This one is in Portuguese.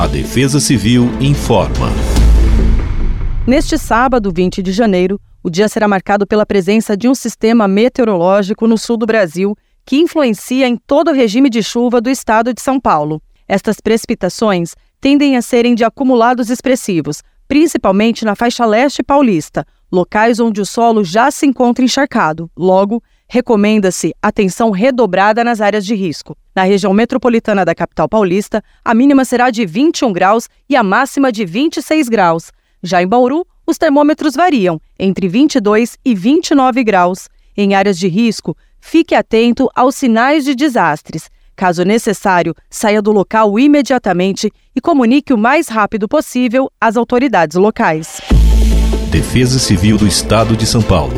A Defesa Civil informa. Neste sábado, 20 de janeiro, o dia será marcado pela presença de um sistema meteorológico no sul do Brasil que influencia em todo o regime de chuva do estado de São Paulo. Estas precipitações tendem a serem de acumulados expressivos, principalmente na faixa leste paulista, locais onde o solo já se encontra encharcado. Logo, recomenda-se atenção redobrada nas áreas de risco. Na região metropolitana da capital paulista, a mínima será de 21 graus e a máxima de 26 graus. Já em Bauru, os termômetros variam entre 22 e 29 graus. Em áreas de risco, fique atento aos sinais de desastres. Caso necessário, saia do local imediatamente e comunique o mais rápido possível às autoridades locais. Defesa Civil do Estado de São Paulo.